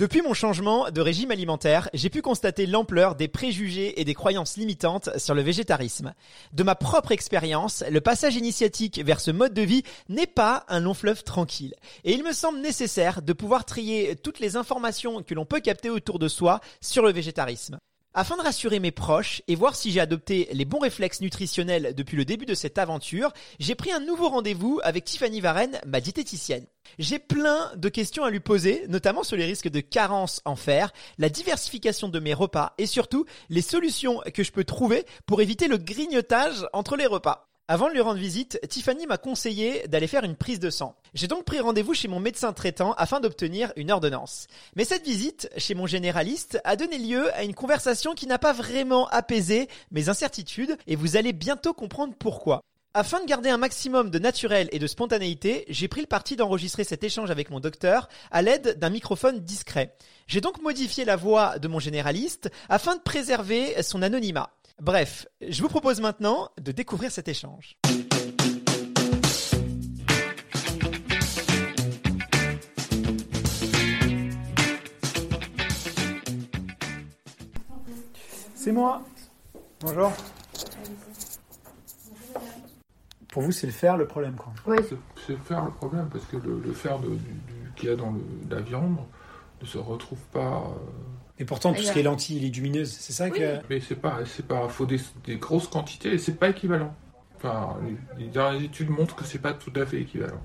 Depuis mon changement de régime alimentaire, j'ai pu constater l'ampleur des préjugés et des croyances limitantes sur le végétarisme. De ma propre expérience, le passage initiatique vers ce mode de vie n'est pas un long fleuve tranquille. Et il me semble nécessaire de pouvoir trier toutes les informations que l'on peut capter autour de soi sur le végétarisme. Afin de rassurer mes proches et voir si j'ai adopté les bons réflexes nutritionnels depuis le début de cette aventure, j'ai pris un nouveau rendez-vous avec Tiffany Varenne, ma diététicienne. J'ai plein de questions à lui poser, notamment sur les risques de carence en fer, la diversification de mes repas et surtout les solutions que je peux trouver pour éviter le grignotage entre les repas. Avant de lui rendre visite, Tiffany m'a conseillé d'aller faire une prise de sang. J'ai donc pris rendez-vous chez mon médecin traitant afin d'obtenir une ordonnance. Mais cette visite chez mon généraliste a donné lieu à une conversation qui n'a pas vraiment apaisé mes incertitudes et vous allez bientôt comprendre pourquoi. Afin de garder un maximum de naturel et de spontanéité, j'ai pris le parti d'enregistrer cet échange avec mon docteur à l'aide d'un microphone discret. J'ai donc modifié la voix de mon généraliste afin de préserver son anonymat. Bref, je vous propose maintenant de découvrir cet échange. C'est moi. Bonjour. Pour vous, c'est le fer le problème, quoi. C'est- C'est le fer le problème, parce que le, le fer qu'il y a dans le- la viande ne se retrouve pas. euh, Et pourtant, tout ce qui est lentilles et légumineuses, c'est ça que. mais c'est pas, c'est pas, faut des, des grosses quantités et c'est pas équivalent. Enfin, les, les dernières études montrent que c'est pas tout à fait équivalent.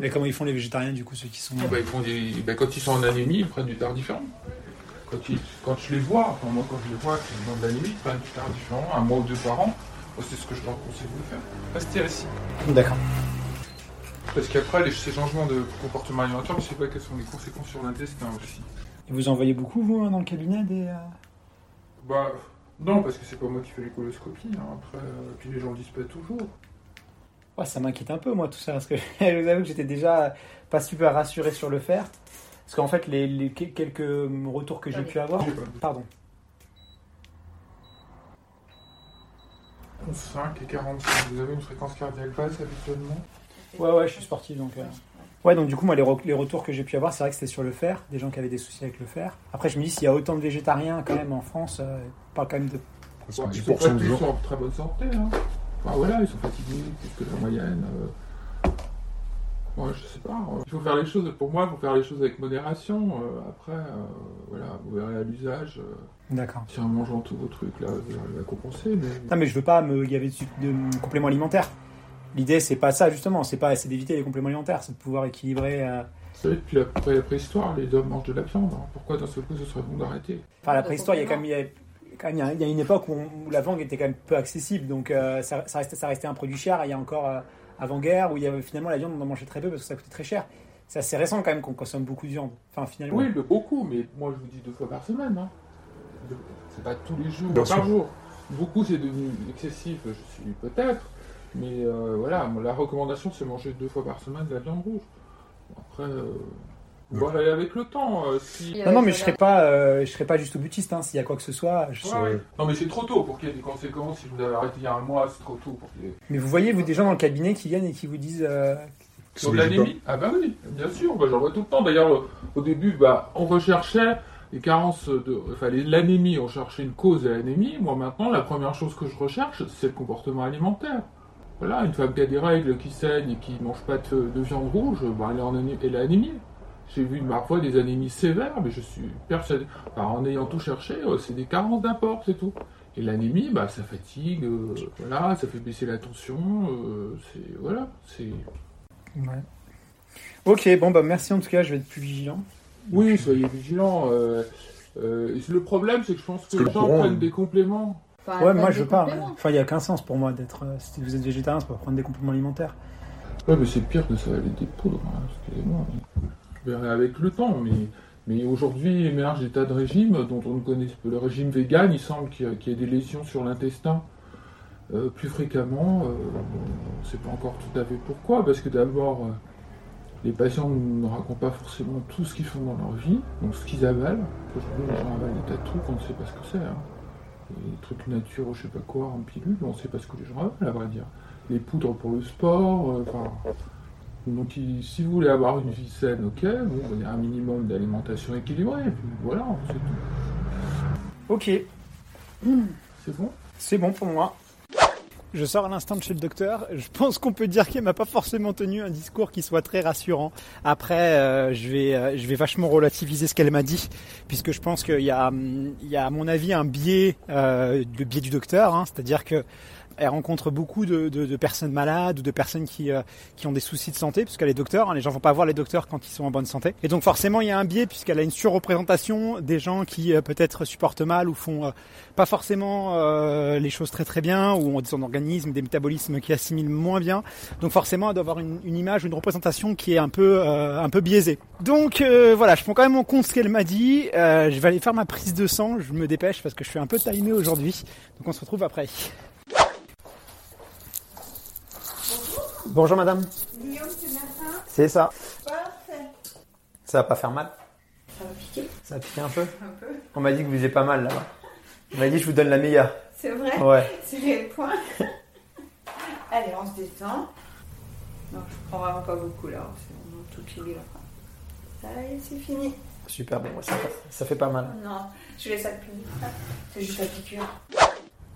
Mais comment ils font les végétariens, du coup, ceux qui sont. Ah bah, ils font des, bah, quand ils sont en anémie, ils prennent du tard différent. Quand, ils- quand je les vois, enfin, moi quand je les vois qui ont de l'anémie, ils prennent du tard différent, un mois ou deux par an. Moi, c'est ce que je leur conseille de faire. Restez assis. D'accord. Parce qu'après, les- ces changements de comportement alimentaire, je sais pas quelles sont les conséquences sur l'intestin aussi. Et vous en voyez beaucoup, vous, hein, dans le cabinet des. euh, Bah, non, parce que c'est pas moi qui fais les coloscopies. hein. Après, euh, puis les gens le disent pas toujours. Ouais, ça m'inquiète un peu, moi, tout ça, parce que je vous avoue que j'étais déjà pas super rassuré sur le fer. Parce qu'en fait, les, les que- quelques retours que j'ai pu avoir. Pardon. 5 et 45, vous avez une fréquence cardiaque basse habituellement? Ouais, ouais, je suis sportif, donc. euh, Ouais, donc du coup, moi, les, re- les retours que j'ai pu avoir, c'est vrai que c'était sur le fer, des gens qui avaient des soucis avec le fer. Après, je me dis, s'il y a autant de végétariens, quand même, en France, euh, on parle quand même de. Ils sont pas tous en très bonne santé. Hein. Enfin voilà, ils sont fatigués plus que la moyenne. euh. Ouais, je sais pas. euh. Il faut faire les choses, pour moi, il faut faire les choses avec modération. euh, Après, euh, voilà, vous verrez à l'usage. euh, D'accord. Si en mangeant tous vos trucs, là, vous arrivez à compenser. Mais... Non, mais je veux pas me gaver de, de compléments alimentaires. L'idée, c'est pas ça, justement. C'est pas, c'est d'éviter les compléments alimentaires, c'est de pouvoir équilibrer. euh, Vous savez, depuis la, après la préhistoire, les hommes mangent de la viande. hein. Pourquoi d'un seul coup ce serait bon d'arrêter? Enfin, la préhistoire, il y a quand même, il y a, quand même- il y a- il y a une époque où, la viande était quand même peu accessible, donc euh, ça, ça restait, ça restait un produit cher. Il y a encore euh, avant-guerre où il y avait finalement la viande, on en mangeait très peu parce que ça coûtait très cher. C'est assez récent quand même qu'on consomme beaucoup de viande. Enfin, finalement. Oui, mais beaucoup, mais moi je vous dis deux fois par semaine. Hein. C'est pas tous les jours, par jour. Beaucoup c'est devenu excessif, je suis peut-être, mais euh, voilà, moi, la recommandation c'est manger deux fois par semaine de la viande rouge. Après, euh, on va aller avec le temps. euh, si... Non, non, mais je serais pas, euh, je serais pas juste au butiste. Hein, S'il y a quoi que ce soit, je Ouais, serais- ouais. Non, mais c'est trop tôt pour qu'il y ait des conséquences. Si vous avez arrêté il y a un mois, c'est trop tôt pour qu'il y ait. Mais vous voyez, vous, des gens dans le cabinet qui viennent et qui vous disent. euh, Sur de l'anémie Ah bah oui, bien sûr, bah, j'en vois tout le temps. D'ailleurs, euh, au début, bah, on recherchait les carences de... Enfin, l'anémie, on cherchait une cause à l'anémie. Moi, maintenant, la première chose que je recherche, c'est le comportement alimentaire. Voilà, une femme qui a des règles, qui saigne et qui ne mange pas de, de viande rouge, bah, elle, est en elle est anémie. J'ai vu parfois des anémies sévères, mais je suis persuadé, enfin, en ayant tout cherché, euh, c'est des carences d'apport, c'est tout. Et l'anémie, bah, ça fatigue, euh, voilà, ça fait baisser la tension, euh, c'est... Voilà, c'est... Ouais. Ok, bon, bah merci en tout cas, je vais être plus vigilant. Oui, soyez vigilants. euh, euh, le problème, c'est que je pense que les le gens prennent des compléments. Ouais, moi je veux pas. hein. Enfin, il n'y a aucun sens pour moi d'être. euh, si vous êtes végétarien, c'est pas prendre des compléments alimentaires. Ouais, mais c'est pire que ça, les des poudres, hein, excusez-moi. mais- verrai avec le temps, mais, mais aujourd'hui émergent des tas de régimes dont on ne connaît pas. Le régime vegan, il semble qu'il y, ait des lésions sur l'intestin euh, plus fréquemment. Euh, on ne sait pas encore tout à fait pourquoi, parce que d'abord, euh, les patients ne racontent pas forcément tout ce qu'ils font dans leur vie, donc ce qu'ils avalent. Aujourd'hui, les gens avalent des tas de trucs, on ne sait pas ce que c'est. Hein. Des trucs nature, je sais pas quoi, en pilule, on sait pas ce que les gens avalent, à vrai dire. Les poudres pour le sport, enfin. Donc, si vous voulez avoir une vie saine, ok, bon, il y a un minimum d'alimentation équilibrée, voilà, c'est tout. Ok. C'est bon? C'est bon pour moi. Je sors à l'instant de chez le docteur. Je pense qu'on peut dire qu'il m'a pas forcément tenu un discours qui soit très rassurant. Après, euh, je vais, euh, je vais vachement relativiser ce qu'elle m'a dit, puisque je pense qu'il y a, il y a à mon avis un biais, euh, le biais du docteur, hein, c'est-à-dire que elle rencontre beaucoup de, de, de, personnes malades ou de personnes qui, euh, qui ont des soucis de santé, puisqu'elle est docteur. Hein, les gens vont pas voir les docteurs quand ils sont en bonne santé. Et donc forcément, il y a un biais puisqu'elle a une surreprésentation des gens qui euh, peut-être supportent mal ou font euh, pas forcément les choses très très bien ou ont des organismes, des métabolismes qui assimilent moins bien. Donc forcément, elle doit avoir une, une image, une représentation qui est un peu un peu biaisée. Donc voilà, je prends quand même en compte ce qu'elle m'a dit. je vais aller faire ma prise de sang. Je me dépêche parce que je suis un peu timé aujourd'hui. Donc on se retrouve après. Bonjour madame. Guillaume, c'est médecin C'est ça. Parfait. Ça va pas faire mal? Ça va piquer Ça va piquer un peu? Un peu. On m'a dit que vous faisiez pas mal là-bas. On m'a dit que je vous donne la meilleure. C'est vrai? Ouais. C'est le point. Allez, on se détend. Non, je prends vraiment pas beaucoup là. C'est vraiment tout qui là. Ça y est, c'est fini. Super, bon, ça, ça fait pas mal. Non, je laisse ça plus vite. C'est juste la piqûre.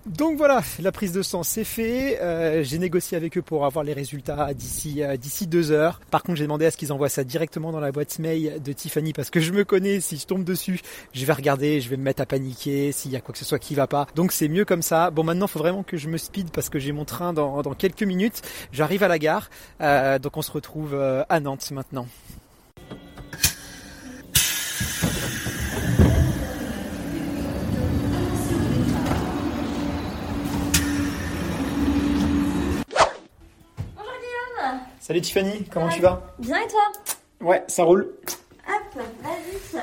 Donc voilà, la prise de sang c'est fait. Euh, j'ai négocié avec eux pour avoir les résultats d'ici euh, d'ici deux heures. Par contre, j'ai demandé à ce qu'ils envoient ça directement dans la boîte mail de Tiffany parce que je me connais. Si je tombe dessus, je vais regarder, je vais me mettre à paniquer s'il y a quoi que ce soit qui va pas. Donc c'est mieux comme ça. Bon, maintenant, faut vraiment que je me speed parce que j'ai mon train dans, dans quelques minutes. J'arrive à la gare, euh, donc on se retrouve euh, à Nantes maintenant. Salut Tiffany, comment Ouais. tu vas? Bien et toi? Ouais, ça roule. Hop, vas-y.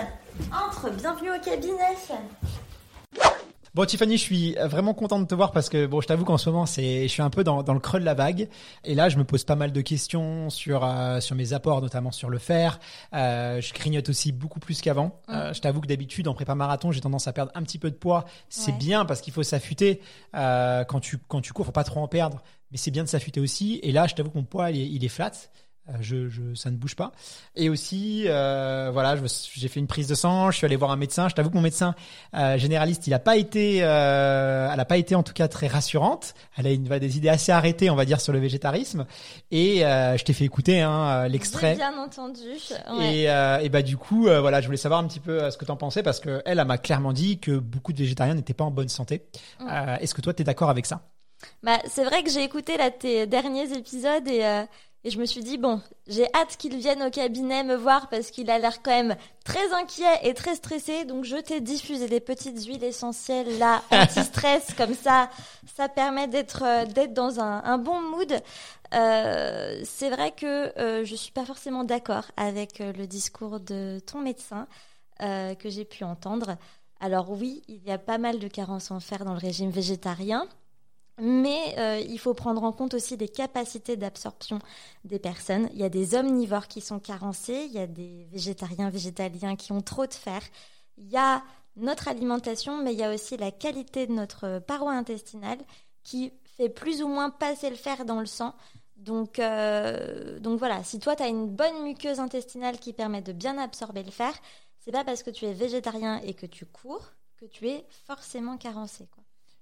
Entre, bienvenue au cabinet. Bon Tiffany, je suis vraiment content de te voir parce que bon, je t'avoue qu'en ce moment, c'est, je suis un peu dans, dans le creux de la vague et là, je me pose pas mal de questions sur euh, sur mes apports, notamment sur le fer. Euh, je grignote aussi beaucoup plus qu'avant. Euh, je t'avoue que d'habitude, en prépa marathon, j'ai tendance à perdre un petit peu de poids. C'est Ouais. bien parce qu'il faut s'affûter euh, quand tu quand tu cours, faut pas trop en perdre, mais c'est bien de s'affûter aussi. Et là, je t'avoue que mon poids, il est, il est flat. Euh, Je, je, ça ne bouge pas. Et aussi, euh, voilà, j'ai fait une prise de sang. Je suis allé voir un médecin. Je t'avoue que mon médecin euh, généraliste, il a pas été, euh, elle a pas été en tout cas très rassurante. Elle a une, des idées assez arrêtées, on va dire, sur le végétarisme. Et euh, je t'ai fait écouter hein, l'extrait. J'ai bien entendu. Ouais. Et, euh, et bah du coup, euh, voilà, je voulais savoir un petit peu euh, ce que t'en pensais parce que elle, elle m'a clairement dit que beaucoup de végétariens n'étaient pas en bonne santé. Mm. Euh, Est-ce que toi, t'es d'accord avec ça? Bah, c'est vrai que j'ai écouté là, tes derniers épisodes et, euh, et je me suis dit, bon, j'ai hâte qu'il vienne au cabinet me voir parce qu'il a l'air quand même très inquiet et très stressé. Donc, je t'ai diffusé des petites huiles essentielles là, anti-stress, comme ça, ça permet d'être euh, d'être dans un, un bon mood. Euh, c'est vrai que euh, je suis pas forcément d'accord avec le discours de ton médecin que j'ai pu entendre. Alors oui, il y a pas mal de carences en fer dans le régime végétarien. Mais euh, il faut prendre en compte aussi les capacités d'absorption des personnes. Il y a des omnivores qui sont carencés, il y a des végétariens, végétaliens qui ont trop de fer. Il y a notre alimentation, mais il y a aussi la qualité de notre paroi intestinale qui fait plus ou moins passer le fer dans le sang. Donc, euh, voilà, si toi tu as une bonne muqueuse intestinale qui permet de bien absorber le fer, c'est pas parce que tu es végétarien et que tu cours que tu es forcément carencé.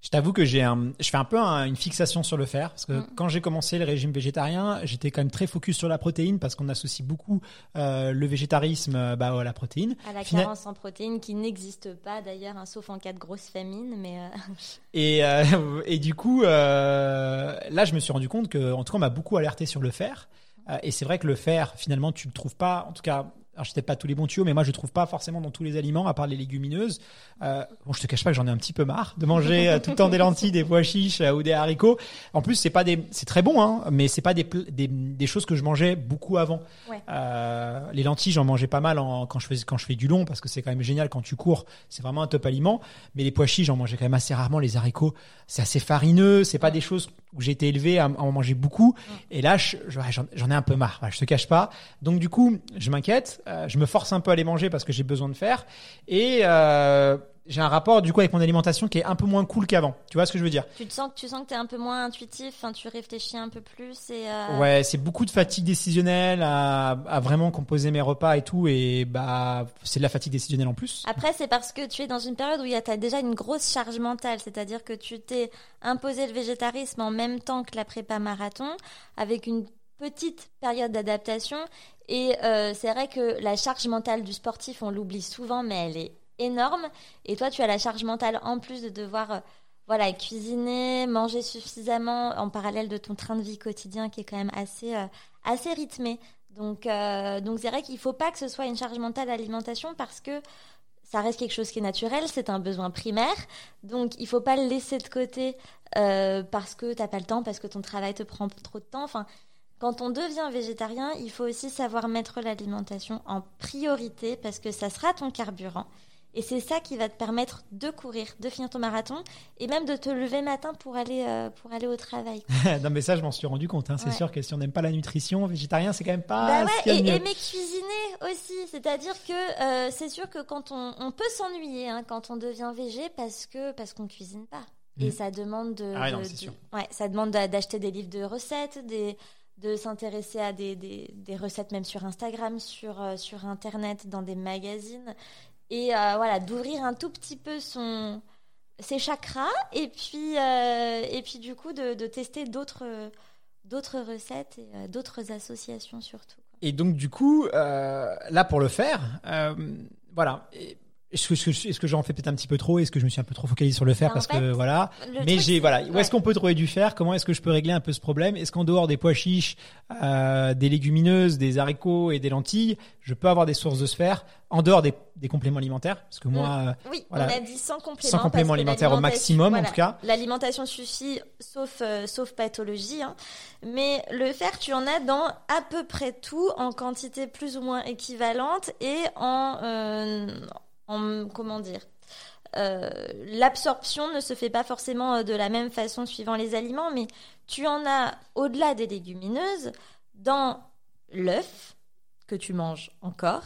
Je t'avoue que j'ai un, je fais un peu un- une fixation sur le fer parce que Mm. quand j'ai commencé le régime végétarien, j'étais quand même très focus sur la protéine parce qu'on associe beaucoup euh, le végétarisme euh, bah, à la protéine. À la Fina- carence en protéines qui n'existe pas d'ailleurs, hein, sauf en cas de grosse famine. Mais euh, Et, euh, et du coup, là, je me suis rendu compte que, en tout cas, on m'a beaucoup alerté sur le fer. Et c'est vrai que le fer, finalement, tu le trouves pas, en tout cas, alors je peut-être pas tous les bons tuyaux, mais moi je trouve pas forcément dans tous les aliments, à part les légumineuses. Euh, bon, je te cache pas que j'en ai un petit peu marre de manger euh, tout le temps des lentilles, des pois chiches euh, ou des haricots. En plus, c'est pas des, c'est très bon, hein, mais c'est pas des, des, des choses que je mangeais beaucoup avant. Ouais. Euh, les lentilles, j'en mangeais pas mal en, quand je fais quand je fais du long parce que c'est quand même génial quand tu cours, c'est vraiment un top aliment. Mais les pois chiches, j'en mangeais quand même assez rarement. Les haricots, c'est assez farineux, c'est pas des choses où j'ai été élevé à, à en manger beaucoup. Et là, je- je- j'en ai un peu marre. Je te cache pas. Donc du coup, je m'inquiète. Euh, je me force un peu à les manger parce que j'ai besoin de faire. Et euh, j'ai un rapport du coup avec mon alimentation qui est un peu moins cool qu'avant. Tu vois ce que je veux dire? Tu te sens que tu sens que t'es un peu moins intuitif, tu réfléchis un peu plus et. euh, Ouais, c'est beaucoup de fatigue décisionnelle à, à vraiment composer mes repas et tout. Et bah, c'est de la fatigue décisionnelle en plus. Après, c'est parce que tu es dans une période où il y a t'as déjà une grosse charge mentale, c'est-à-dire que tu t'es imposé le végétarisme en même temps que la prépa marathon, avec une petite période d'adaptation. Et euh, c'est vrai que la charge mentale du sportif, on l'oublie souvent, mais elle est énorme. Et toi, tu as la charge mentale en plus de devoir euh, voilà, cuisiner, manger suffisamment en parallèle de ton train de vie quotidien qui est quand même assez, euh, assez rythmé. Donc, donc c'est vrai qu'il faut pas que ce soit une charge mentale l'alimentation parce que ça reste quelque chose qui est naturel, c'est un besoin primaire. Donc, il faut pas le laisser de côté parce que t'as pas le temps, parce que ton travail te prend trop de temps. Enfin, quand on devient végétarien, il faut aussi savoir mettre l'alimentation en priorité parce que ça sera ton carburant. Et c'est ça qui va te permettre de courir, de finir ton marathon et même de te lever matin pour aller, euh, pour aller au travail. non, mais ça, je m'en suis rendu compte. Hein. C'est Ouais. sûr que si on n'aime pas la nutrition, végétarien, c'est quand même pas. Bah ouais, et aimer cuisiner aussi. C'est-à-dire que euh, c'est sûr que quand on, on peut s'ennuyer hein, quand on devient végé parce que parce qu'on cuisine pas. Et Mhm. ça demande de, Ah ouais, non, de- ça demande d'a- d'acheter des livres de recettes, des de s'intéresser à des, des, recettes même sur Instagram, sur euh, sur internet, dans des magazines et euh, voilà d'ouvrir un tout petit peu son ses chakras et puis euh, et puis du coup de, de tester d'autres d'autres recettes et d'autres associations surtout. Et donc, du coup, là, pour le faire, voilà. Est-ce que, j'en fais peut-être un petit peu trop? Est-ce que je me suis un peu trop focalisé sur le fer Bah, en parce que voilà. Mais j'ai voilà. Où ouais. est-ce qu'on peut trouver du fer? Comment est-ce que je peux régler un peu ce problème? Est-ce qu'en dehors des pois chiches, euh, des légumineuses, des haricots et des lentilles, je peux avoir des sources de ce fer en dehors des, des compléments alimentaires? Parce que moi, euh, Oui, Voilà. on a dit sans complément. Sans complément parce que alimentaire au maximum, en tout cas. L'alimentation suffit, sauf, euh, sauf pathologie. hein. Mais le fer, tu en as dans à peu près tout, en quantité plus ou moins équivalente et en, euh, en comment dire. euh, L'absorption ne se fait pas forcément euh, de la même façon suivant les aliments, mais tu en as au-delà des légumineuses dans l'œuf que tu manges encore.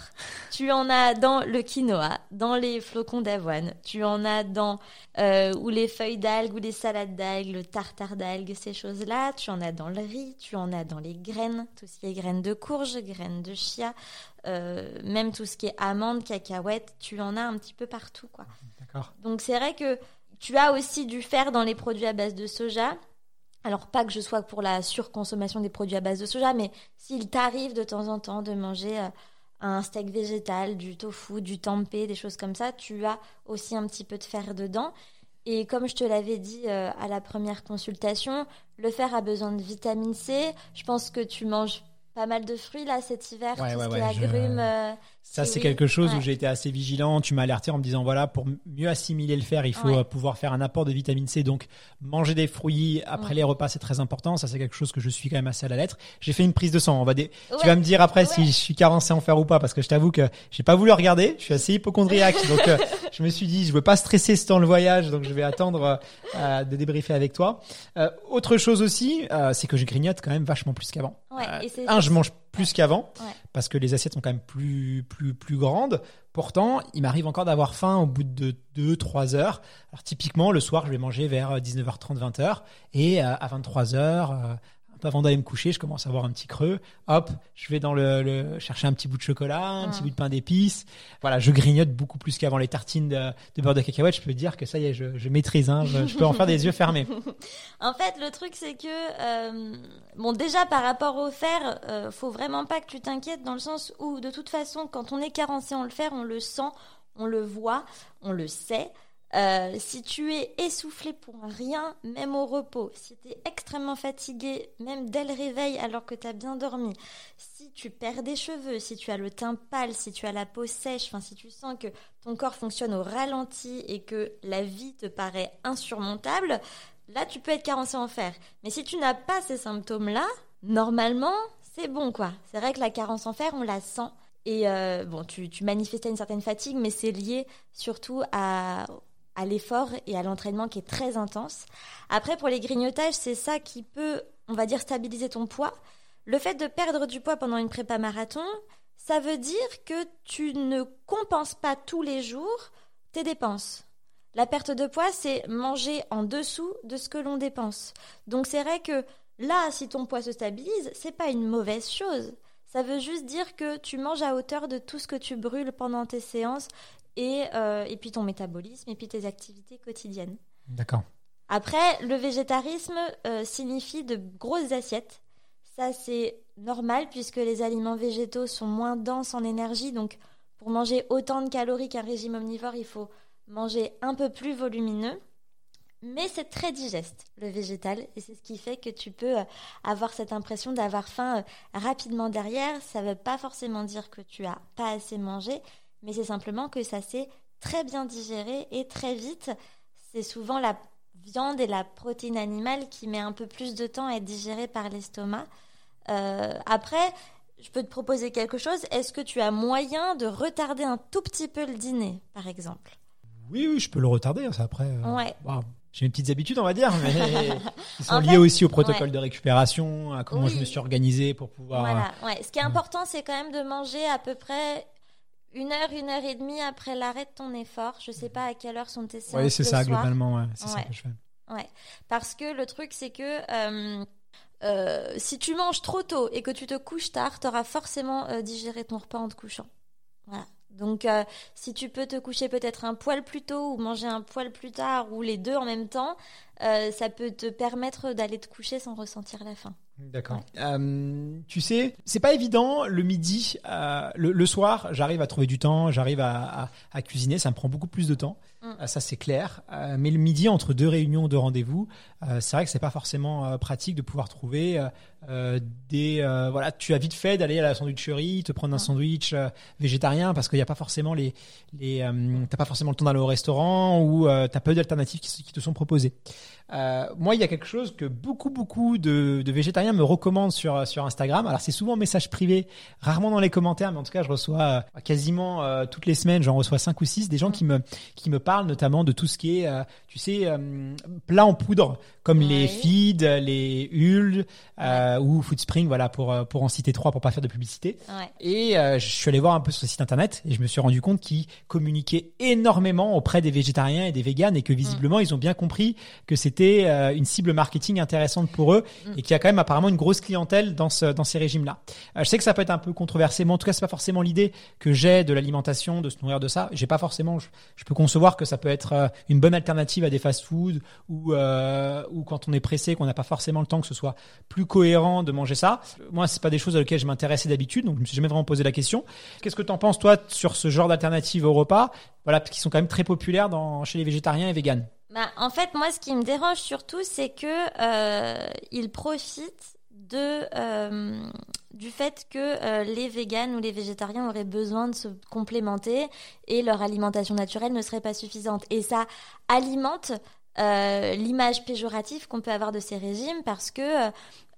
Tu en as dans le quinoa, dans les flocons d'avoine. Tu en as dans euh, ou les feuilles d'algues ou les salades d'algues, le tartare d'algues, ces choses-là. Tu en as dans le riz, tu en as dans les graines, tout ce qui est graines de courge, graines de chia, euh, même tout ce qui est amandes, cacahuètes. Tu en as un petit peu partout, quoi. d'accord. Donc c'est vrai que tu as aussi du fer dans les produits à base de soja. Alors pas que je sois pour la surconsommation des produits à base de soja, mais s'il t'arrive de temps en temps de manger euh, un steak végétal, du tofu, du tempeh, des choses comme ça, tu as aussi un petit peu de fer dedans. Et comme je te l'avais dit euh, à la première consultation, le fer a besoin de vitamine C. Je pense que tu manges pas mal de fruits là cet hiver, Ouais, tout ouais, ce qui ouais, est je- agrumes. euh, Ça, c'est quelque chose où j'ai été assez vigilant. Tu m'as alerté en me disant voilà, pour mieux assimiler le fer, il faut Ouais. euh, pouvoir faire un apport de vitamine C. Donc, manger des fruits après Ouais. les repas, c'est très important. Ça, c'est quelque chose que je suis quand même assez à la lettre. J'ai fait une prise de sang. On va dé-. Tu vas me dire après si je suis carencé en fer ou pas, parce que je t'avoue que j'ai pas voulu regarder. Je suis assez hypochondriaque, donc euh, je me suis dit je veux pas stresser dans le voyage, donc je vais attendre euh, de débriefer avec toi. Euh, autre chose aussi, c'est que je grignote quand même vachement plus qu'avant. Un, je mange plus qu'avant Ouais. parce que les assiettes sont quand même plus plus plus grandes. Pourtant, il m'arrive encore d'avoir faim au bout de 2-3 heures. Alors typiquement, le soir, je vais manger vers 19h30, 20h. Et euh, à 23h, euh, un peu avant d'aller me coucher, je commence à avoir un petit creux. Hop, je vais dans le, le- chercher un petit bout de chocolat, un petit Mm. bout de pain d'épices. Voilà, je grignote beaucoup plus qu'avant les tartines de, de beurre de cacahuète. Je peux dire que ça y est, je, je maîtrise. Hein, je, je peux en faire des yeux fermés. En fait, le truc, c'est que, euh, bon, déjà, par rapport au fer, euh, faut vraiment pas que tu t'inquiètes dans le sens où, de toute façon, quand on est carencé en le fer, on le sent, on le voit, on le sait. Euh, si tu es essoufflé pour rien, même au repos, si tu es extrêmement fatigué, même dès le réveil alors que tu as bien dormi, si tu perds des cheveux, si tu as le teint pâle, si tu as la peau sèche, enfin si tu sens que ton corps fonctionne au ralenti et que la vie te paraît insurmontable, là tu peux être carencé en fer. Mais si tu n'as pas ces symptômes-là, normalement, c'est bon quoi. C'est vrai que la carence en fer, on la sent. Et euh, bon, tu, tu manifestais une certaine fatigue, mais c'est lié surtout à, à l'effort et à l'entraînement qui est très intense. Après, pour les grignotages, c'est ça qui peut, on va dire, stabiliser ton poids. Le fait de perdre du poids pendant une prépa marathon, ça veut dire que tu ne compenses pas tous les jours tes dépenses. La perte de poids, c'est manger en dessous de ce que l'on dépense. Donc c'est vrai que là, si ton poids se stabilise, c'est pas une mauvaise chose. Ça veut juste dire que tu manges à hauteur de tout ce que tu brûles pendant tes séances et, euh, et puis ton métabolisme et puis tes activités quotidiennes. D'accord. Après, le végétarisme euh, signifie de grosses assiettes. Ça, c'est normal puisque les aliments végétaux sont moins denses en énergie. Donc, pour manger autant de calories qu'un régime omnivore, il faut manger un peu plus volumineux. Mais c'est très digeste, le végétal, et c'est ce qui fait que tu peux euh, avoir cette impression d'avoir faim rapidement derrière. Ça ne veut pas forcément dire que tu as pas assez mangé, mais c'est simplement que ça s'est très bien digéré et très vite. C'est souvent la viande et la protéine animale qui met un peu plus de temps à être digérée par l'estomac. Euh, après, je peux te proposer quelque chose. Est-ce que tu as moyen de retarder un tout petit peu le dîner, par exemple? Oui, oui, je peux le retarder. Ça après. euh, Ouais. bah, j'ai mes petites habitudes, on va dire, mais qui sont liées aussi au protocole ouais. de récupération, à comment je me suis organisé pour pouvoir. Voilà. Ouais. Ce qui est important, c'est quand même de manger à peu près une heure, une heure et demie après l'arrêt de ton effort. Je sais pas à quelle heure sont tes séances Oui, c'est ça, soir. globalement. Ouais, c'est ça que je fais. Ouais, parce que le truc c'est que euh, euh, si tu manges trop tôt et que tu te couches tard, tu auras forcément euh, digéré ton repas en te couchant. Voilà. Donc si tu peux te coucher peut-être un poil plus tôt ou manger un poil plus tard ou les deux en même temps, ça peut te permettre d'aller te coucher sans ressentir la faim. D'accord. Euh, tu sais, c'est pas évident le midi, euh, le, le soir, j'arrive à trouver du temps, j'arrive à, à- à cuisiner, ça me prend beaucoup plus de temps, Mm. Euh, ça c'est clair. Euh, mais le midi entre deux réunions, deux rendez-vous, c'est vrai que c'est pas forcément pratique de pouvoir trouver des, voilà, tu as vite fait d'aller à la sandwicherie, te prendre un Mm. sandwich végétarien parce qu'il n'y a pas forcément les, les, t'as pas forcément le temps d'aller au restaurant ou t'as peu d'alternatives qui, te sont proposées. Moi, il y a quelque chose que beaucoup, beaucoup de, de végétariens me recommandent sur, Instagram. Alors, c'est souvent en message privé, rarement dans les commentaires, mais en tout cas, je reçois euh, quasiment euh, toutes les semaines, j'en reçois cinq ou six, des gens qui me, parlent notamment de tout ce qui est, euh, tu sais, plats en poudre, comme les Ouais. feeds, les hulles euh, ou Foodspring, voilà, pour, euh, pour en citer trois pour pas faire de publicité. Ouais. Et euh, je suis allé voir un peu sur le site internet et je me suis rendu compte qu'ils communiquaient énormément auprès des végétariens et des véganes et que visiblement ils ont bien compris que c'était euh, une cible marketing intéressante pour eux Mm. et qu'il y a quand même apparemment une grosse clientèle dans ce dans ces régimes-là. Euh, je sais que ça peut être un peu controversé, mais en tout cas c'est pas forcément l'idée que j'ai de l'alimentation, de se nourrir de ça. J'ai pas forcément, je, je peux concevoir que ça peut être euh, une bonne alternative à des fast-foods ou euh, ou quand on est pressé, qu'on n'a pas forcément le temps que ce soit plus cohérent de manger ça. Moi, c'est pas des choses à lesquelles je m'intéressais d'habitude, donc je me suis jamais vraiment posé la question. Qu'est-ce que tu en penses toi sur ce genre d'alternative au repas, voilà, qui sont quand même très populaires chez les végétariens et véganes? Bah, en fait, moi, ce qui me dérange surtout, c'est que euh, ils profitent de euh, du fait que euh, les véganes ou les végétariens auraient besoin de se complémenter et leur alimentation naturelle ne serait pas suffisante. Et ça alimente euh, l'image péjorative qu'on peut avoir de ces régimes parce que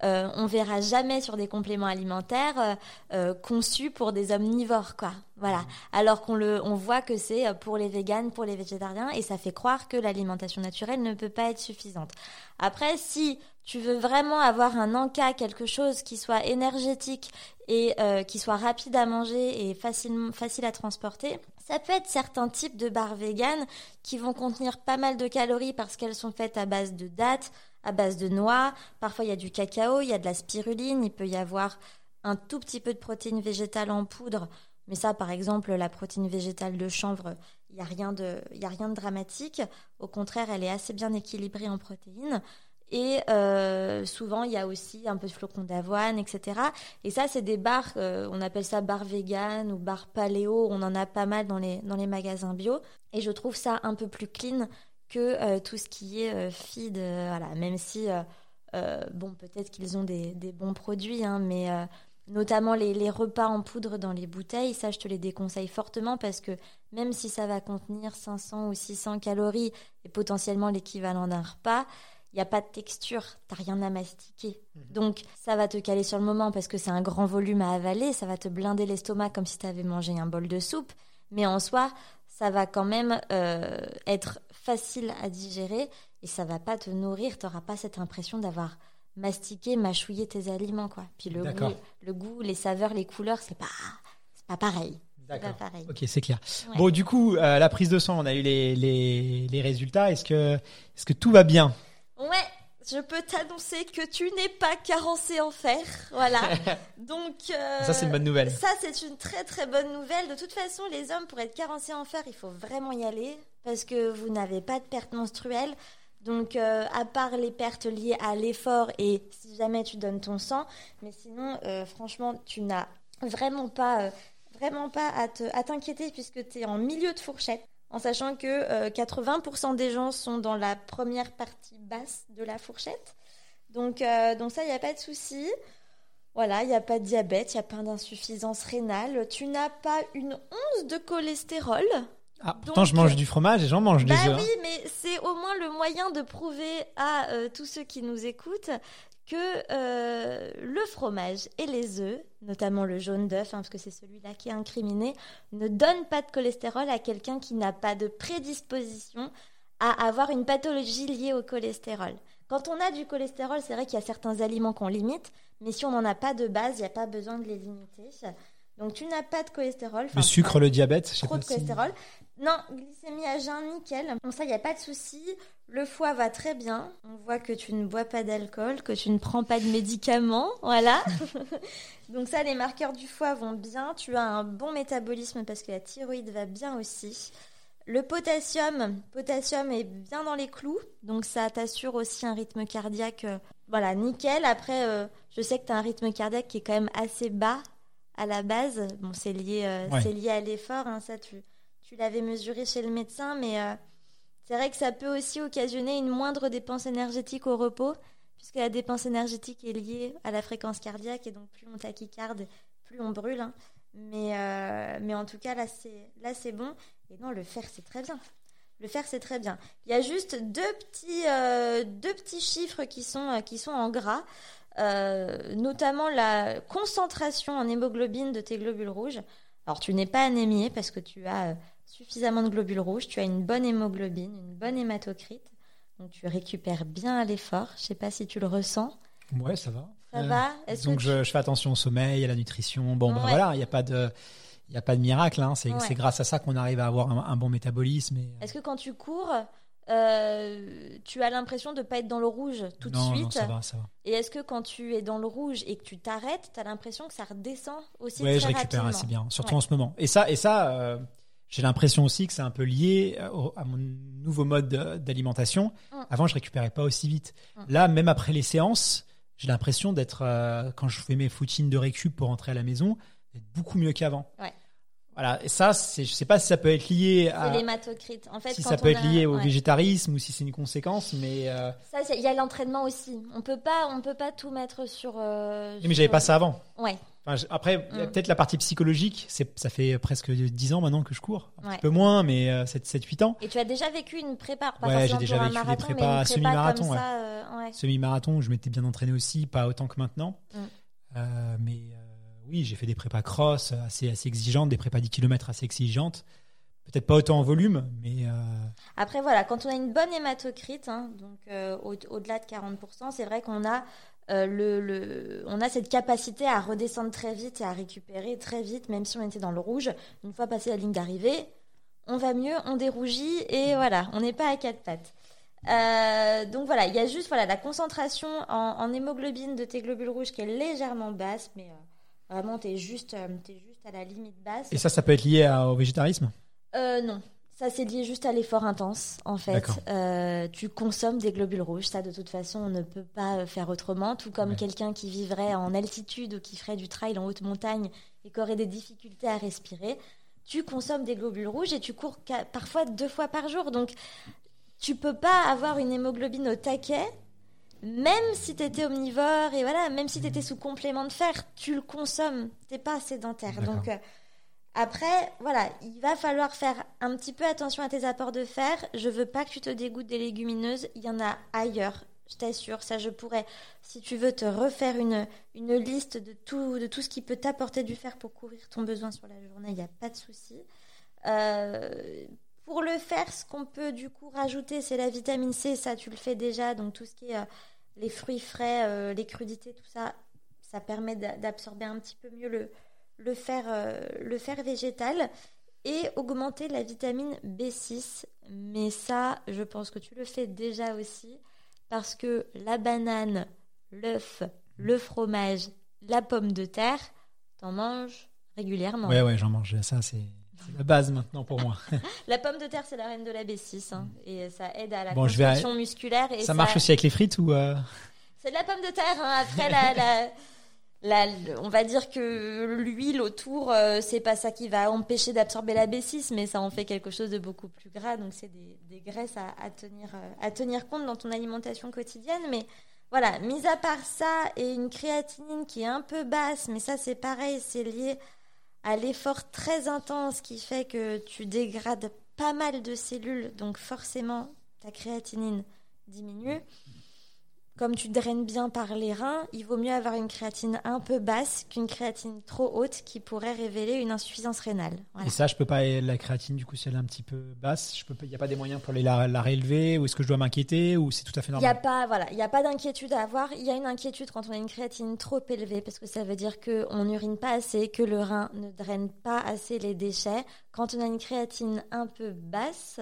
euh, on verra jamais sur des compléments alimentaires euh, euh, conçus pour des omnivores, quoi. Voilà. Alors qu'on le, on voit que c'est euh, pour les véganes, pour les végétariens, et ça fait croire que l'alimentation naturelle ne peut pas être suffisante. Après, si tu veux vraiment avoir un encas, quelque chose qui soit énergétique et euh, qui soit rapide à manger et facilement, facile à transporter, ça peut être certains types de barres véganes qui vont contenir pas mal de calories parce qu'elles sont faites à base de dattes, à base de noix. Parfois, il y a du cacao, il y a de la spiruline, il peut y avoir un tout petit peu de protéines végétales en poudre. Mais ça, par exemple, la protéine végétale de chanvre, il n'y a, rien de- il y a rien de dramatique. Au contraire, elle est assez bien équilibrée en protéines. Et souvent, il y a aussi un peu de flocons d'avoine, etc. Et ça, c'est des bars, on appelle ça bar vegan ou bar paléo. On en a pas mal dans les, dans les magasins bio. Et je trouve ça un peu plus clean que tout ce qui est feed. voilà, même si, bon, peut-être qu'ils ont des, bons produits, hein, mais notamment les, repas en poudre dans les bouteilles, ça je te les déconseille fortement parce que même si ça va contenir 500 ou 600 calories et potentiellement l'équivalent d'un repas, il n'y a pas de texture, t'as rien à mastiquer. Mhm. Donc ça va te caler sur le moment parce que c'est un grand volume à avaler, ça va te blinder l'estomac comme si tu avais mangé un bol de soupe, mais en soi, ça va quand même euh, être facile à digérer et ça va pas te nourrir, tu n'auras pas cette impression d'avoir mastiquer, mâchouiller tes aliments, quoi. Puis le goût, le goût, les saveurs, les couleurs, c'est pas, c'est pas pareil. D'accord. Ok, c'est clair. Bon, du coup, euh, la prise de sang, on a eu les, les, les résultats. Est-ce que, est-ce que tout va bien? Ouais, je peux t'annoncer que tu n'es pas carencé en fer. Voilà. Donc. Euh, ça, c'est une bonne nouvelle. Ça, c'est une très très bonne nouvelle. De toute façon, les hommes, pour être carencés en fer, il faut vraiment y aller parce que vous n'avez pas de perte menstruelle. Donc, euh, à part les pertes liées à l'effort et si jamais tu donnes ton sang, mais sinon, euh, franchement, tu n'as vraiment pas, vraiment pas à t'inquiéter puisque tu es en milieu de fourchette, en sachant que 80% des gens sont dans la première partie basse de la fourchette. Donc, donc ça, il n'y a pas de souci. Voilà, il n'y a pas de diabète, il n'y a pas d'insuffisance rénale. Tu n'as pas une once de cholestérol. Ah, pourtant, je mange du fromage et j'en mange des bah œufs. Oui, mais c'est au moins le moyen de prouver à euh, tous ceux qui nous écoutent que euh, le fromage et les œufs, notamment le jaune d'œuf, hein, parce que c'est celui-là qui est incriminé, ne donnent pas de cholestérol à quelqu'un qui n'a pas de prédisposition à avoir une pathologie liée au cholestérol. Quand on a du cholestérol, c'est vrai qu'il y a certains aliments qu'on limite, mais si on n'en a pas de base, il n'y a pas besoin de les limiter. Donc tu n'as pas de cholestérol. Le sucre, le diabète, je sais trop de cholestérol. Non, glycémie à jeun, nickel. Bon, ça, il n'y a pas de souci. Le foie va très bien. On voit que tu ne bois pas d'alcool, que tu ne prends pas de médicaments. Voilà. Donc ça, les marqueurs du foie vont bien. Tu as un bon métabolisme parce que la thyroïde va bien aussi. Le potassium, potassium est bien dans les clous, donc ça t'assure aussi un rythme cardiaque, euh, voilà, nickel. Après, euh, je sais que tu as un rythme cardiaque qui est quand même assez bas à la base. Bon, c'est lié, euh, c'est lié à l'effort, hein, ça tu, tu l'avais mesuré chez le médecin, mais euh, c'est vrai que ça peut aussi occasionner une moindre dépense énergétique au repos, puisque la dépense énergétique est liée à la fréquence cardiaque, et donc plus on tachycarde, plus on brûle. Hein. Mais, euh, mais en tout cas, là c'est, là, c'est bon. Et non, le fer, c'est très bien. Le fer, c'est très bien. Il y a juste deux petits, deux petits chiffres qui sont, qui sont en gras. Euh, notamment la concentration en hémoglobine de tes globules rouges. Alors tu n'es pas anémié parce que tu as euh, suffisamment de globules rouges, tu as une bonne hémoglobine, une bonne hématocrite, donc tu récupères bien à l'effort. Je sais pas si tu le ressens. Ouais, ça va. Ça va. donc je, fais attention au sommeil, à la nutrition. Bon, ben voilà, il n'y a pas de il n'y a pas de miracle, hein. c'est grâce à ça qu'on arrive à avoir un, bon métabolisme. Est-ce que quand tu cours, euh, tu as l'impression de ne pas être dans le rouge tout de suite. Non, ça va, ça va. Et est-ce que quand tu es dans le rouge et que tu t'arrêtes, tu as l'impression que ça redescend aussi Oui, je récupère assez bien, surtout en ce moment. Et ça, et ça euh, j'ai l'impression aussi que c'est un peu lié à mon nouveau mode d'alimentation. Mm. Avant, je récupérais pas aussi vite. Mm. Là, même après les séances, j'ai l'impression d'être, euh, quand je fais mes footings de récup pour rentrer à la maison, d'être beaucoup mieux qu'avant. Ouais. Voilà, et ça, c'est, je sais pas si ça peut être lié à. l'hématocrite. En fait, si ça peut être lié au végétarisme ou si c'est une conséquence, mais. Euh... Ça, il y a l'entraînement aussi. On peut pas, on peut pas tout mettre sur. Euh, mais j'avais pas ça avant. Ouais. Enfin, après, mm. peut-être la partie psychologique. C'est, ça fait presque 10 ans maintenant que je cours. Un peu moins, mais 7-8 euh, ans. Et tu as déjà vécu une prépa pas Ouais, j'ai déjà vécu marathon, des prépas semi-marathon. Ouais. Euh. Semi-marathon, je m'étais bien entraîné aussi, pas autant que maintenant. Mm. Euh, mais oui, j'ai fait des prépas cross assez, assez exigeantes, des prépas 10 km assez exigeantes. Peut-être pas autant en volume, mais. Euh, Après, voilà, quand on a une bonne hématocrite, hein, donc euh, au-delà de 40%, c'est vrai qu'on a, euh, le, on a cette capacité à redescendre très vite et à récupérer très vite, même si on était dans le rouge. Une fois passé la ligne d'arrivée, on va mieux, on dérougit et voilà, on n'est pas à quatre pattes. donc voilà, il y a juste voilà, la concentration en, en, hémoglobine de tes globules rouges qui est légèrement basse, mais Vraiment, tu es juste, euh, es juste à la limite basse. Et ça, ça peut être lié au végétarisme? Euh, Non. Ça, c'est lié juste à l'effort intense, en fait. Euh, tu consommes des globules rouges. Ça, de toute façon, on ne peut pas faire autrement. Tout comme Ouais. quelqu'un qui vivrait en altitude ou qui ferait du trail en haute montagne et qui aurait des difficultés à respirer. Tu consommes des globules rouges et tu cours parfois deux fois par jour. Donc, tu peux pas avoir une hémoglobine au taquet, même si tu étais omnivore et voilà, même si tu étais sous complément de fer, tu le consommes. T'es pas sédentaire. Donc, euh, après, voilà, il va falloir faire un petit peu attention à tes apports de fer. Je veux pas que tu te dégoûtes des légumineuses. Il y en a ailleurs, je t'assure. Ça, je pourrais, si tu veux, te refaire une, une liste de tout, de tout ce qui peut t'apporter du fer pour couvrir ton besoin sur la journée. Il n'y a pas de souci. Euh, pour le fer, ce qu'on peut du coup rajouter, c'est la vitamine C. Ça, tu le fais déjà. Donc, tout ce qui est euh, les fruits frais, euh, les crudités, tout ça, ça permet d'a- d'absorber un petit peu mieux le, le fer, euh, le fer végétal et augmenter la vitamine B6. Mais ça, je pense que tu le fais déjà aussi parce que la banane, l'œuf, le fromage, la pomme de terre, t'en manges régulièrement. Ouais, ouais, j'en mange. Ça, c'est c'est la base maintenant pour moi. La pomme de terre, c'est la reine de la B6 hein, et ça aide à la Bon, musculaire. Et ça marche aussi avec les frites ou euh, C'est de la pomme de terre. hein. Après, la, on va dire que l'huile autour, euh, c'est pas ça qui va empêcher d'absorber la B6, mais ça en fait quelque chose de beaucoup plus gras. Donc, c'est des, des graisses à, à tenir, euh, à tenir compte dans ton alimentation quotidienne. Mais voilà, mis à part ça et une créatinine qui est un peu basse, mais ça, c'est pareil, c'est lié à l'effort très intense qui fait que tu dégrades pas mal de cellules. Donc, forcément, ta créatinine diminue. Comme tu draines bien par les reins, il vaut mieux avoir une créatine un peu basse qu'une créatine trop haute qui pourrait révéler une insuffisance rénale. Voilà. Et ça, je peux pas. La créatine, du coup, si elle est un petit peu basse, je peux. Il n'y a pas des moyens pour les la, la réélever ou est-ce que je dois m'inquiéter ou c'est tout à fait Il n'y a normal? pas, voilà, il y a pas d'inquiétude à avoir. Il y a une inquiétude quand on a une créatine trop élevée parce que ça veut dire que on n'urine pas assez, que le rein ne draine pas assez les déchets. Quand on a une créatine un peu basse,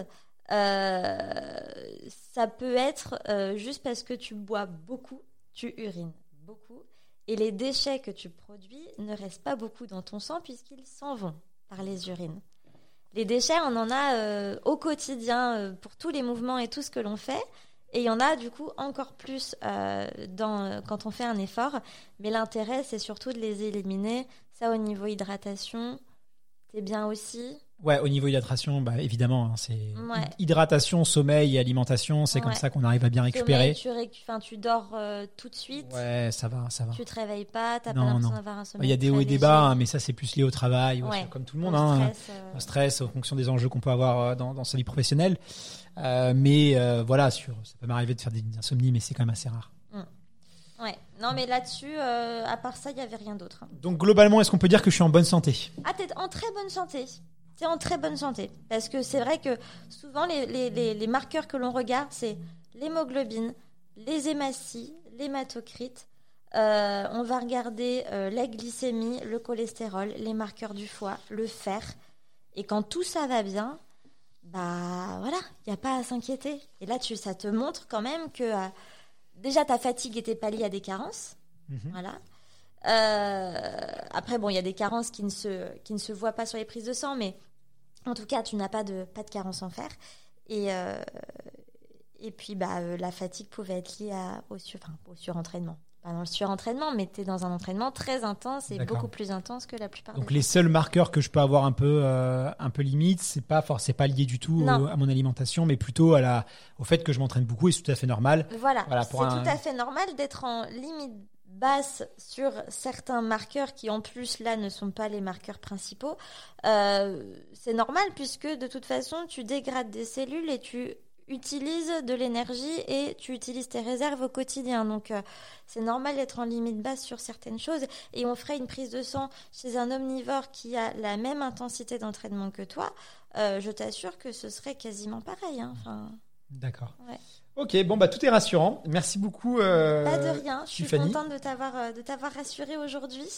ça peut être euh, juste parce que tu bois beaucoup, tu urines beaucoup, et les déchets que tu produis ne restent pas beaucoup dans ton sang puisqu'ils s'en vont par les urines. Les déchets, on en a euh, au quotidien euh, pour tous les mouvements et tout ce que l'on fait. Et il y en a du coup encore plus euh, euh, quand on fait un effort. Mais l'intérêt, c'est surtout de les éliminer. Ça, au niveau hydratation, c'est bien aussi. Ouais, au niveau hydratation, bah, évidemment, hein, c'est Ouais. hydratation, sommeil et alimentation, c'est comme ça qu'on arrive à bien récupérer. Sommeil, tu, récu- enfin, tu dors euh, tout de suite. Ouais, ça va, ça va. Tu te réveilles pas, t'as pas l'impression d'avoir un sommeil. Il y a des hauts et des bas, hein, mais ça c'est plus lié au travail, ou Ouais. comme tout le monde, hein, stress, euh, stress, en fonction des enjeux qu'on peut avoir euh, dans, dans sa vie professionnelle. Euh, mais voilà, sur, ça peut m'arriver de faire des insomnies, mais c'est quand même assez rare. Ouais. Non, mais là-dessus, à part ça, il y avait rien d'autre. hein. Donc globalement, est-ce qu'on peut dire que je suis en bonne santé? Ah, t'es en très bonne santé. T'es en très bonne santé. Parce que c'est vrai que souvent, les, les- les- les marqueurs que l'on regarde, c'est l'hémoglobine, les hématies, l'hématocrite. Euh, on va regarder euh, la glycémie, le cholestérol, les marqueurs du foie, le fer. Et quand tout ça va bien, bah voilà, il n'y a pas à s'inquiéter. Et là, tu, ça te montre quand même que euh, déjà ta fatigue était pas liée à des carences. Voilà. Euh, après, bon, il y a des carences qui ne, se, qui ne se voient pas sur les prises de sang, mais en tout cas, tu n'as pas de, pas de carence en fer. Et, euh, et puis, bah, euh, la fatigue pouvait être liée à, au, sur, enfin, au surentraînement. Pas dans le surentraînement, mais tu es dans un entraînement très intense et beaucoup plus intense que la plupart Donc des les seuls marqueurs que je peux avoir un peu, euh, un peu limite, c'est pas for- c'est pas lié du tout à mon alimentation, mais plutôt à la, au fait que je m'entraîne beaucoup et c'est tout à fait normal. Voilà, Voilà, c'est un- tout à fait normal d'être en limite basse sur certains marqueurs qui en plus là ne sont pas les marqueurs principaux. Euh, c'est normal puisque de toute façon tu dégrades des cellules et tu utilises de l'énergie et tu utilises tes réserves au quotidien. Donc euh, c'est normal d'être en limite basse sur certaines choses et on ferait une prise de sang chez un omnivore qui a la même intensité d'entraînement que toi. Euh, je t'assure que ce serait quasiment pareil. hein. Enfin, D'accord. Ouais. Ok, bon bah tout est rassurant. Merci beaucoup. euh, Pas de rien. Je suis Tiffany. contente de t'avoir euh, de t'avoir rassuré aujourd'hui.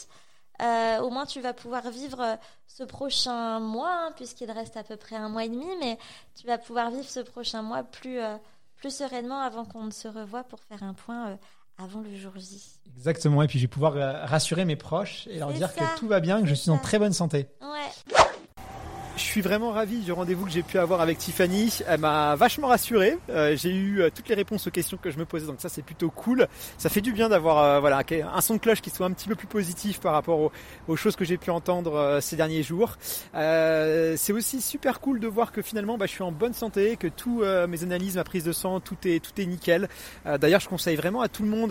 Euh, au moins, tu vas pouvoir vivre ce prochain mois, hein, puisqu'il reste à peu près un mois et demi, mais tu vas pouvoir vivre ce prochain mois plus, euh, plus sereinement avant qu'on ne se revoie pour faire un point avant le jour J. Exactement. Et puis je vais pouvoir rassurer mes proches et leur dire ça, que tout va bien, que je suis en très bonne santé. Ouais. Je suis vraiment ravi du rendez-vous que j'ai pu avoir avec Tiffany. Elle m'a vachement rassuré. Euh, j'ai eu euh, toutes les réponses aux questions que je me posais, donc ça c'est plutôt cool. Ça fait du bien d'avoir euh, voilà un son de cloche qui soit un petit peu plus positif par rapport aux, choses que j'ai pu entendre ces derniers jours. c'est aussi super cool de voir que finalement bah, je suis en bonne santé, que tous mes analyses, ma prise de sang, tout est tout est nickel. D'ailleurs, je conseille vraiment à tout le monde,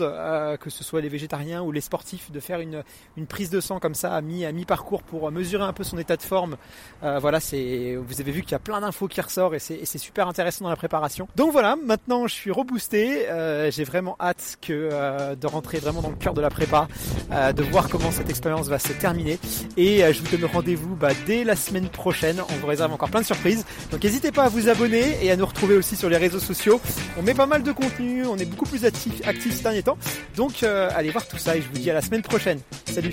que ce soit les végétariens ou les sportifs, de faire une, une prise de sang comme ça à mi à mi parcours pour mesurer un peu son état de forme. voilà vous avez vu qu'il y a plein d'infos qui ressortent et c'est, super intéressant dans la préparation. Donc voilà, maintenant je suis reboosté. Euh, j'ai vraiment hâte euh, de rentrer vraiment dans le cœur de la prépa, euh, de voir comment cette expérience va se terminer. Et je vous donne rendez-vous bah, dès la semaine prochaine. On vous réserve encore plein de surprises. Donc n'hésitez pas à vous abonner et à nous retrouver aussi sur les réseaux sociaux. On met pas mal de contenu, on est beaucoup plus actifs actif ces derniers temps. Donc allez voir tout ça et je vous dis à la semaine prochaine. Salut